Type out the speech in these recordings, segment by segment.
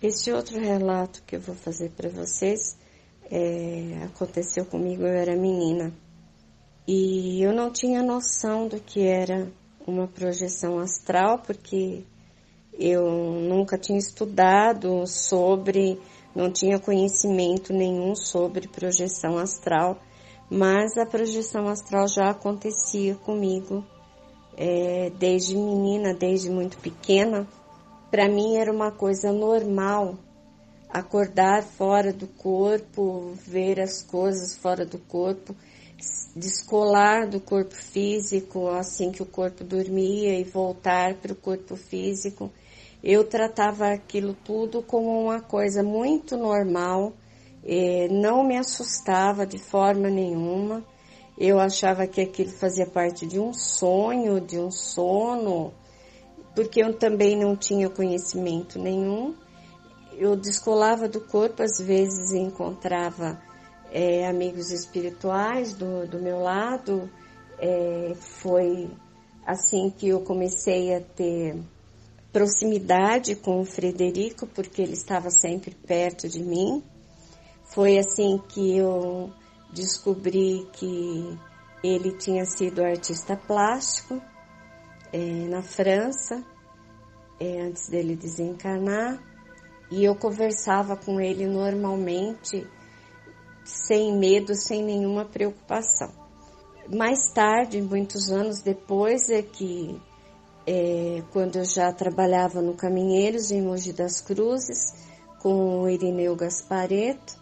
Esse outro relato que eu vou fazer para vocês é, aconteceu comigo, eu era menina. E eu não tinha noção do que era uma projeção astral, porque eu nunca tinha estudado sobre, não tinha conhecimento nenhum sobre projeção astral, mas a projeção astral já acontecia comigo é, desde menina, desde muito pequena. Para mim era uma coisa normal acordar fora do corpo, ver as coisas fora do corpo descolar do corpo físico assim que o corpo dormia e voltar para o corpo físico. Eu tratava aquilo tudo como uma coisa muito normal, não me assustava de forma nenhuma. Eu achava que aquilo fazia parte de um sonho, de um sono, porque eu também não tinha conhecimento nenhum. Eu descolava do corpo, às vezes encontrava é, amigos espirituais do, do meu lado. É, foi assim que eu comecei a ter proximidade com o Frederico, porque ele estava sempre perto de mim. Foi assim que eu descobri que ele tinha sido artista plástico é, na França, é, antes dele desencarnar, e eu conversava com ele normalmente sem medo, sem nenhuma preocupação. Mais tarde, muitos anos depois, é que é, quando eu já trabalhava no Caminheiros, em Mogi das Cruzes, com o Irineu Gaspareto,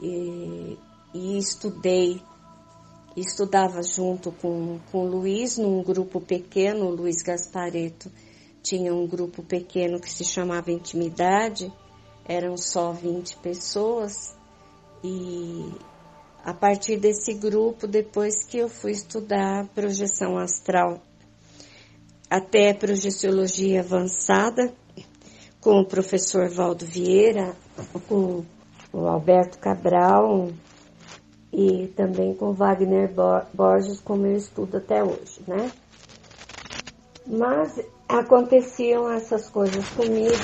e, e estudei, estudava junto com, com o Luiz, num grupo pequeno, o Luiz Gaspareto tinha um grupo pequeno que se chamava Intimidade, eram só 20 pessoas, e a partir desse grupo, depois que eu fui estudar projeção astral, até projeciologia avançada, com o professor Valdo Vieira, com o Alberto Cabral e também com Wagner Borges, como eu estudo até hoje, né? Mas aconteciam essas coisas comigo,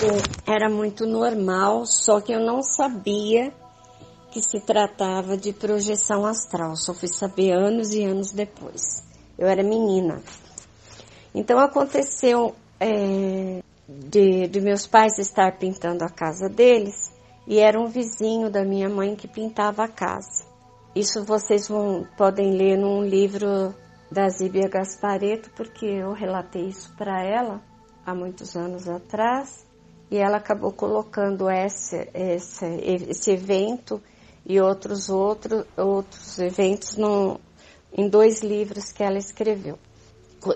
era muito normal, só que eu não sabia que se tratava de projeção astral. Só fui saber anos e anos depois. Eu era menina. Então aconteceu é, de, de meus pais estar pintando a casa deles e era um vizinho da minha mãe que pintava a casa. Isso vocês vão, podem ler num livro da Zíbia Gaspareto, porque eu relatei isso para ela há muitos anos atrás e ela acabou colocando esse, esse, esse evento e outros outros outros eventos no, em dois livros que ela escreveu.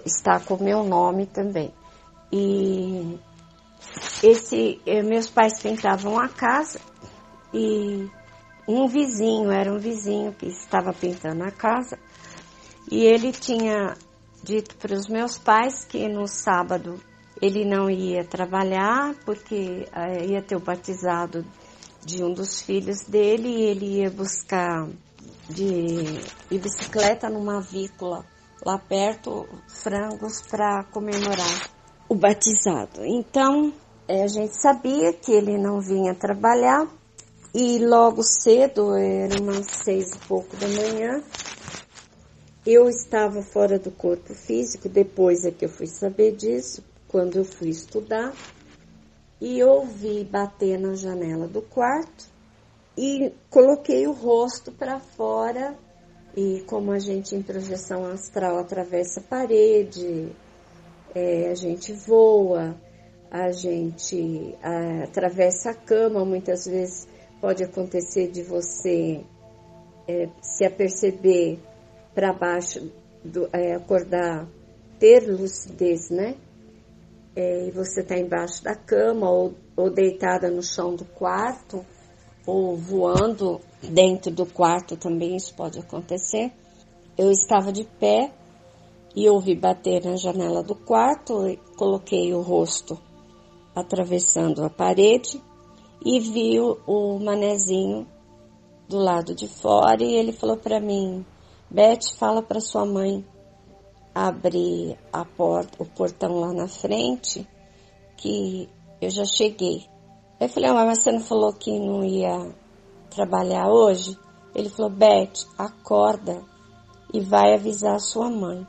Está com meu nome também. E esse eh, meus pais pintavam a casa e um vizinho, era um vizinho que estava pintando a casa, e ele tinha dito para os meus pais que no sábado ele não ia trabalhar porque eh, ia ter o batizado de um dos filhos dele e ele ia buscar de, de bicicleta numa avícola lá perto frangos para comemorar o batizado. Então é, a gente sabia que ele não vinha trabalhar e logo cedo, era umas seis e pouco da manhã, eu estava fora do corpo físico, depois é que eu fui saber disso, quando eu fui estudar. E ouvi bater na janela do quarto e coloquei o rosto para fora. E como a gente em projeção astral atravessa a parede, é, a gente voa, a gente atravessa a cama, muitas vezes pode acontecer de você é, se aperceber para baixo, do, é, acordar, ter lucidez, né? é, e você está embaixo da cama ou, ou deitada no chão do quarto ou voando dentro do quarto também isso pode acontecer. Eu estava de pé e ouvi bater na janela do quarto, coloquei o rosto atravessando a parede e vi o, o manezinho do lado de fora e ele falou para mim: Beth, fala para sua mãe abrir a porta, o portão lá na frente, que eu já cheguei. Eu falei, ah, mas você não falou que não ia trabalhar hoje? Ele falou, Beth, acorda e vai avisar a sua mãe.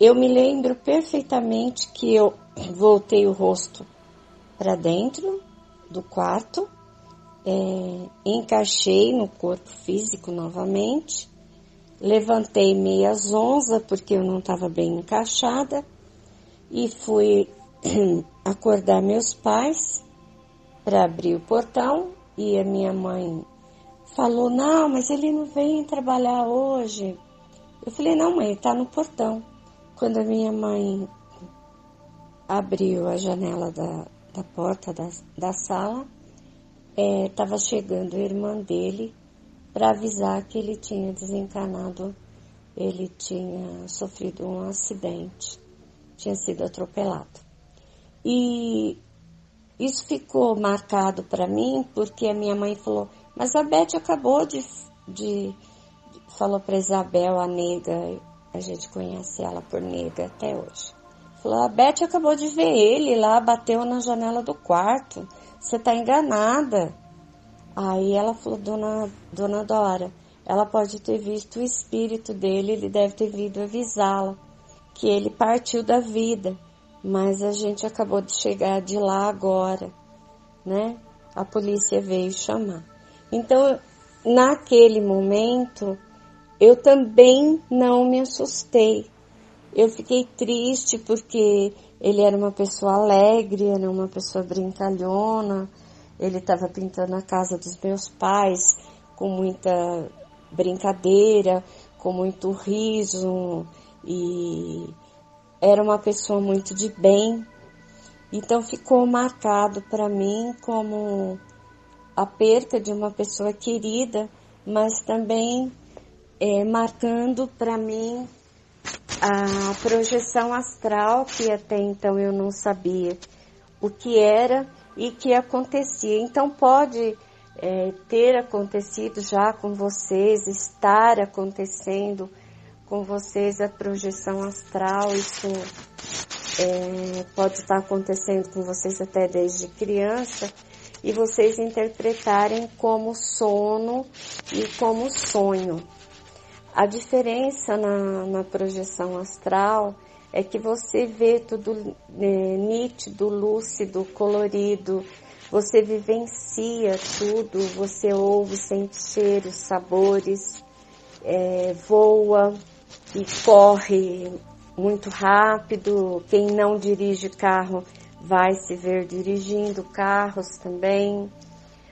Eu me lembro perfeitamente que eu voltei o rosto para dentro do quarto, é, encaixei no corpo físico novamente, levantei meia zonza porque eu não estava bem encaixada e fui acordar meus pais para abrir o portão e a minha mãe falou: Não, mas ele não vem trabalhar hoje. Eu falei: Não, mãe, está no portão. Quando a minha mãe abriu a janela da, da porta da, da sala, estava é, chegando a irmã dele para avisar que ele tinha desencanado, ele tinha sofrido um acidente, tinha sido atropelado. E isso ficou marcado para mim porque a minha mãe falou: Mas a Beth acabou de. de falou para Isabel, a nega, a gente conhece ela por nega até hoje. Falou, a Beth acabou de ver ele lá, bateu na janela do quarto. Você tá enganada. Aí ela falou, dona, dona Dora, ela pode ter visto o espírito dele, ele deve ter vindo avisá-la que ele partiu da vida, mas a gente acabou de chegar de lá agora, né? A polícia veio chamar. Então, naquele momento, eu também não me assustei. Eu fiquei triste porque ele era uma pessoa alegre, era uma pessoa brincalhona. Ele estava pintando a casa dos meus pais com muita brincadeira, com muito riso e era uma pessoa muito de bem. Então ficou marcado para mim como a perca de uma pessoa querida, mas também é, marcando para mim a projeção astral, que até então eu não sabia o que era e que acontecia. Então pode é, ter acontecido já com vocês, estar acontecendo com vocês a projeção astral, isso é, pode estar acontecendo com vocês até desde criança, e vocês interpretarem como sono e como sonho. A diferença na, na projeção astral é que você vê tudo é, nítido, lúcido, colorido, você vivencia tudo, você ouve, sente cheiros, sabores, é, voa e corre muito rápido. Quem não dirige carro vai se ver dirigindo carros também.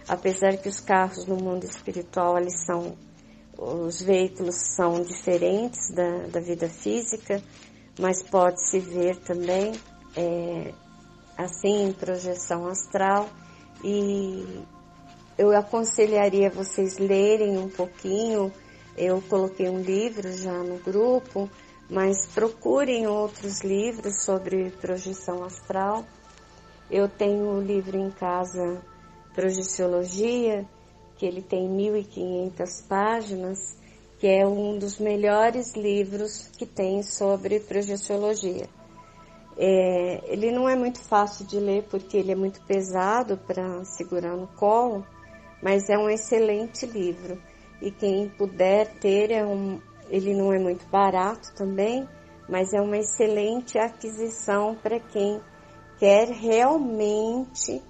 Apesar que os carros no mundo espiritual eles são os veículos são diferentes da, da vida física, mas pode-se ver também é, assim em projeção astral e eu aconselharia vocês lerem um pouquinho. Eu coloquei um livro já no grupo, mas procurem outros livros sobre projeção astral. Eu tenho um livro em casa, Projeciologia, que ele tem 1.500 páginas, que é um dos melhores livros que tem sobre projeciologia. É, ele não é muito fácil de ler porque ele é muito pesado para segurar no colo, mas é um excelente livro. E quem puder ter, é um, ele não é muito barato também, mas é uma excelente aquisição para quem quer realmente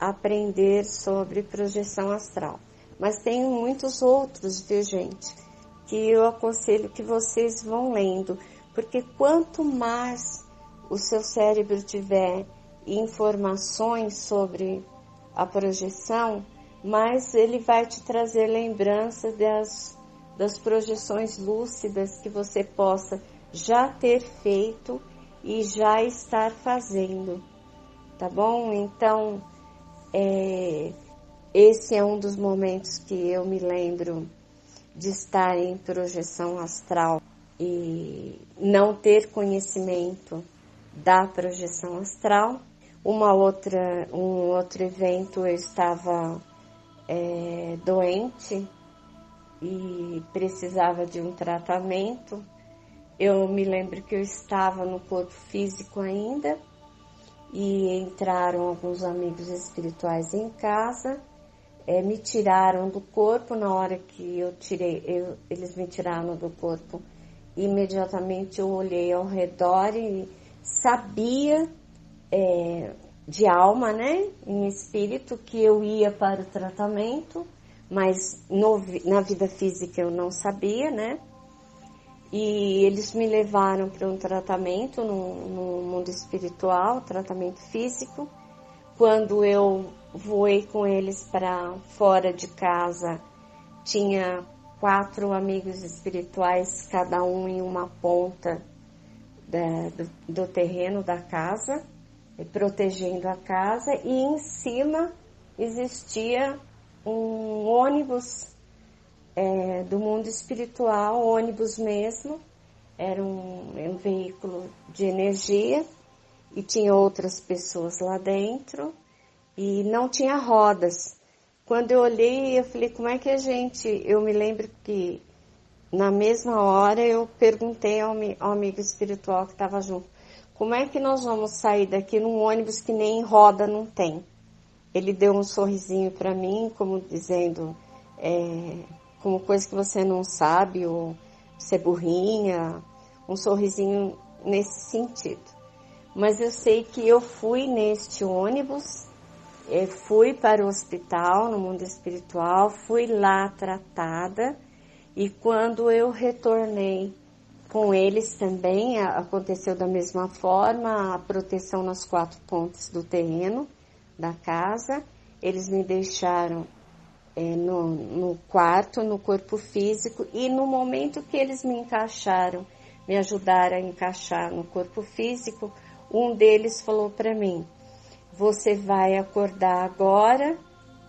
aprender sobre projeção astral. Mas tem muitos outros, viu gente, que eu aconselho que vocês vão lendo, porque quanto mais o seu cérebro tiver informações sobre a projeção, mais ele vai te trazer lembrança das, das projeções lúcidas que você possa já ter feito e já estar fazendo, tá bom? Então, é, esse é um dos momentos que eu me lembro de estar em projeção astral e não ter conhecimento da projeção astral. Uma outra, um outro evento eu estava é, doente e precisava de um tratamento. Eu me lembro que eu estava no corpo físico ainda e entraram alguns amigos espirituais em casa, é, me tiraram do corpo na hora que eu tirei, eu, eles me tiraram do corpo. Imediatamente eu olhei ao redor e sabia é, de alma, né, em espírito, que eu ia para o tratamento, mas no, na vida física eu não sabia, né? E eles me levaram para um tratamento no, no mundo espiritual, tratamento físico. Quando eu voei com eles para fora de casa, tinha quatro amigos espirituais, cada um em uma ponta da, do, do terreno da casa, protegendo a casa, e em cima existia um ônibus é, do mundo espiritual, ônibus mesmo, era um, um veículo de energia e tinha outras pessoas lá dentro e não tinha rodas. Quando eu olhei, eu falei, como é que a gente. Eu me lembro que na mesma hora eu perguntei ao, ao amigo espiritual que estava junto, como é que nós vamos sair daqui num ônibus que nem roda não tem? Ele deu um sorrisinho para mim, como dizendo, é, como coisa que você não sabe, ou ser burrinha, um sorrisinho nesse sentido. Mas eu sei que eu fui neste ônibus, eh, fui para o hospital no mundo espiritual, fui lá tratada e quando eu retornei com eles também aconteceu da mesma forma, a proteção nas quatro pontes do terreno da casa. Eles me deixaram é, no, no quarto, no corpo físico, e no momento que eles me encaixaram, me ajudaram a encaixar no corpo físico, um deles falou para mim: Você vai acordar agora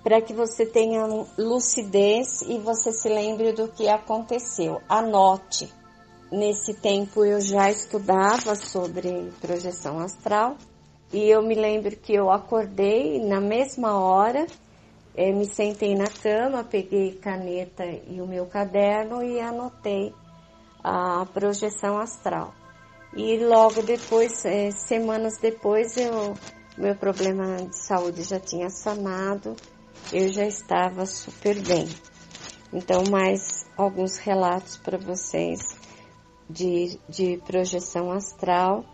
para que você tenha lucidez e você se lembre do que aconteceu. Anote. Nesse tempo eu já estudava sobre projeção astral e eu me lembro que eu acordei na mesma hora é, me sentei na cama, peguei caneta e o meu caderno e anotei a projeção astral. E logo depois, é, semanas depois, eu, meu problema de saúde já tinha sanado, eu já estava super bem. Então, mais alguns relatos para vocês de, de projeção astral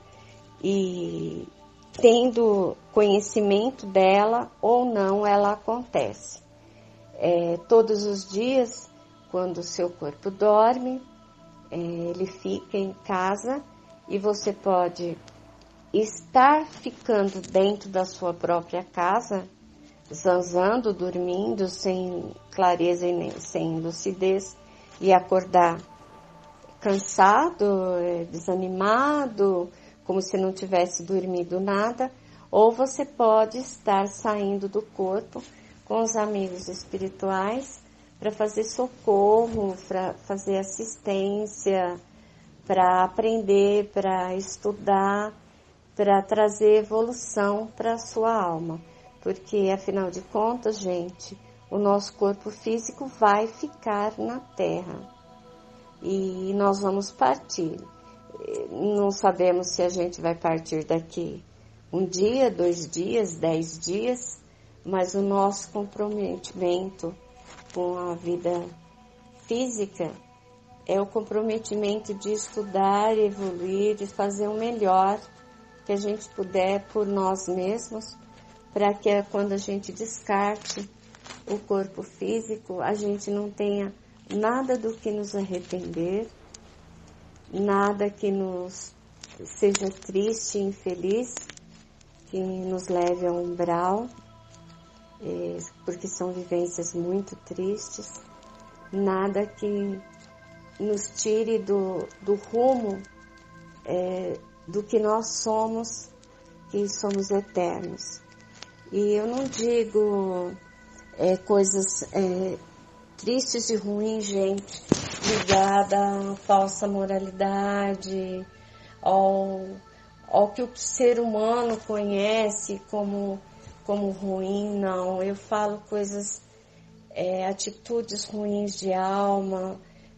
e tendo conhecimento dela ou não, ela acontece. É, todos os dias, quando o seu corpo dorme, é, ele fica em casa e você pode estar ficando dentro da sua própria casa, zanzando, dormindo, sem clareza e nem, sem lucidez, e acordar cansado, é, desanimado, como se não tivesse dormido nada, ou você pode estar saindo do corpo com os amigos espirituais para fazer socorro, para fazer assistência, para aprender, para estudar, para trazer evolução para a sua alma. Porque, afinal de contas, gente, o nosso corpo físico vai ficar na Terra e nós vamos partir não sabemos se a gente vai partir daqui um dia, dois dias, dez dias, mas o nosso comprometimento com a vida física é o comprometimento de estudar, evoluir, de fazer o melhor que a gente puder por nós mesmos, para que quando a gente descarte o corpo físico, a gente não tenha nada do que nos arrepender, nada que nos seja triste infeliz, que nos leve ao umbral, é, porque são vivências muito tristes, nada que nos tire do, do rumo é, do que nós somos, que somos eternos. E eu não digo é, coisas é, tristes e ruins, gente, ligada à falsa moralidade, ao, ao que o ser humano conhece como, como ruim, não. Eu falo coisas, é, atitudes ruins de alma,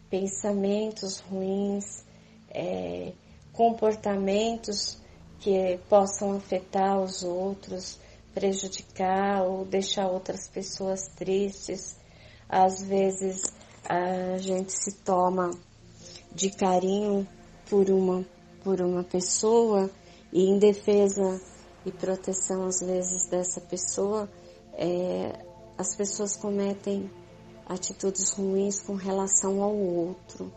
pensamentos ruins, é, comportamentos que possam afetar os outros, prejudicar ou deixar outras pessoas tristes. Às vezes a gente se toma de carinho por uma por uma pessoa e em defesa e proteção às vezes dessa pessoa, é, as pessoas cometem atitudes ruins com relação ao outro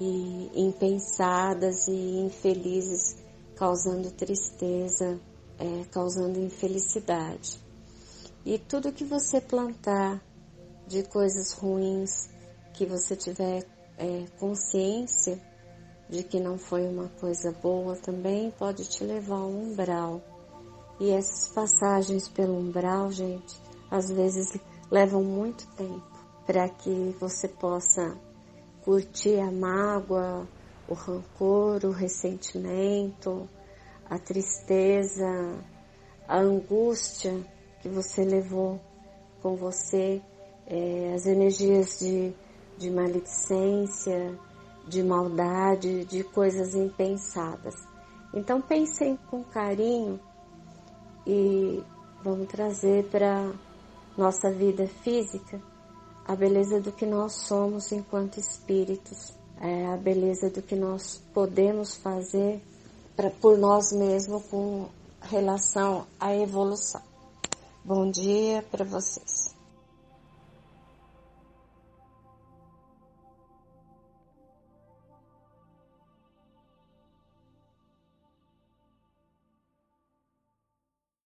e impensadas e infelizes, causando tristeza, é, causando infelicidade. E tudo que você plantar de coisas ruins, que você tiver é, consciência de que não foi uma coisa boa, também pode te levar ao umbral. E essas passagens pelo umbral, gente, às vezes levam muito tempo para que você possa curtir a mágoa, o rancor, o ressentimento, a tristeza, a angústia que você levou com você, é, as energias de, de maledicência, de maldade, de coisas impensadas. Então pensem com carinho e vamos trazer para nossa vida física a beleza do que nós somos enquanto espíritos, é a beleza do que nós podemos fazer pra, por nós mesmos com relação à evolução. Bom dia para vocês.